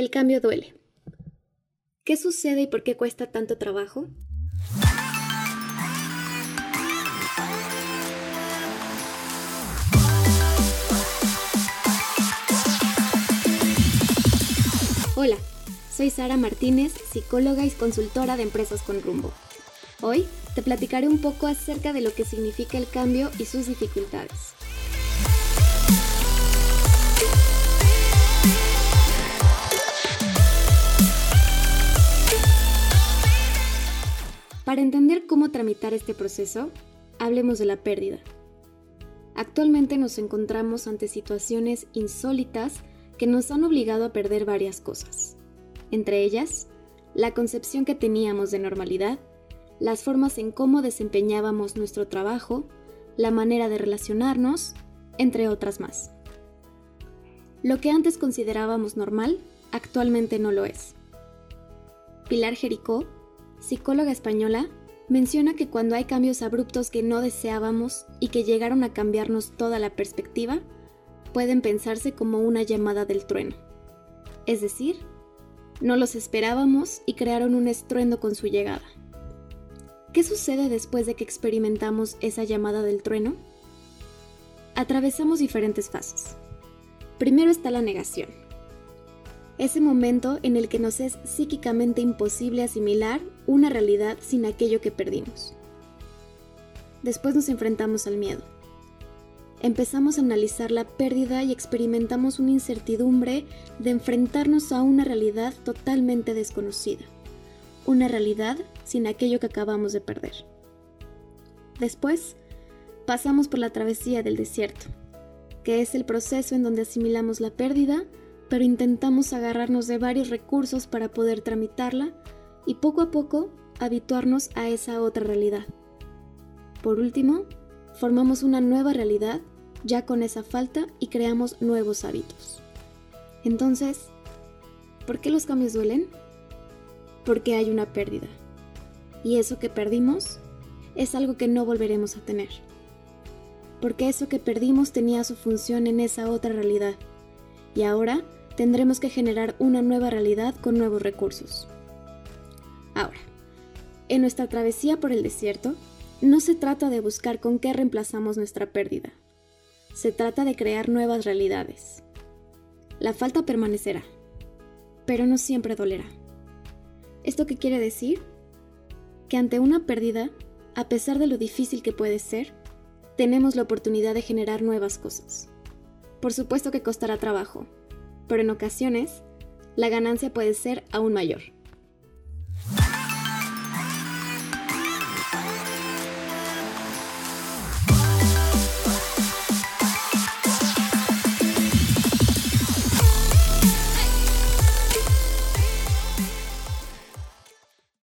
El cambio duele. ¿Qué sucede y por qué cuesta tanto trabajo? Hola, soy Sara Martínez, psicóloga y consultora de empresas con rumbo. Hoy te platicaré un poco acerca de lo que significa el cambio y sus dificultades. Para entender cómo tramitar este proceso, hablemos de la pérdida. Actualmente nos encontramos ante situaciones insólitas que nos han obligado a perder varias cosas, entre ellas, la concepción que teníamos de normalidad, las formas en cómo desempeñábamos nuestro trabajo, la manera de relacionarnos, entre otras más. Lo que antes considerábamos normal, actualmente no lo es. Pilar Jericó psicóloga española, menciona que cuando hay cambios abruptos que no deseábamos y que llegaron a cambiarnos toda la perspectiva, pueden pensarse como una llamada del trueno. Es decir, no los esperábamos y crearon un estruendo con su llegada. ¿Qué sucede después de que experimentamos esa llamada del trueno? Atravesamos diferentes fases. Primero está la negación, ese momento en el que nos es psíquicamente imposible asimilar una realidad sin aquello que perdimos. Después nos enfrentamos al miedo. Empezamos a analizar la pérdida y experimentamos una incertidumbre de enfrentarnos a una realidad totalmente desconocida, una realidad sin aquello que acabamos de perder. Después, pasamos por la travesía del desierto, que es el proceso en donde asimilamos la pérdida pero intentamos agarrarnos de varios recursos para poder tramitarla y poco a poco habituarnos a esa otra realidad. Por último, formamos una nueva realidad ya con esa falta y creamos nuevos hábitos. Entonces, ¿por qué los cambios duelen? Porque hay una pérdida. Y eso que perdimos es algo que no volveremos a tener. Porque eso que perdimos tenía su función en esa otra realidad. Y ahora tendremos que generar una nueva realidad con nuevos recursos. Ahora, en nuestra travesía por el desierto, no se trata de buscar con qué reemplazamos nuestra pérdida. Se trata de crear nuevas realidades. La falta permanecerá, pero no siempre dolerá. ¿Esto qué quiere decir? Que ante una pérdida, a pesar de lo difícil que puede ser, tenemos la oportunidad de generar nuevas cosas. Por supuesto que costará trabajo, pero en ocasiones la ganancia puede ser aún mayor.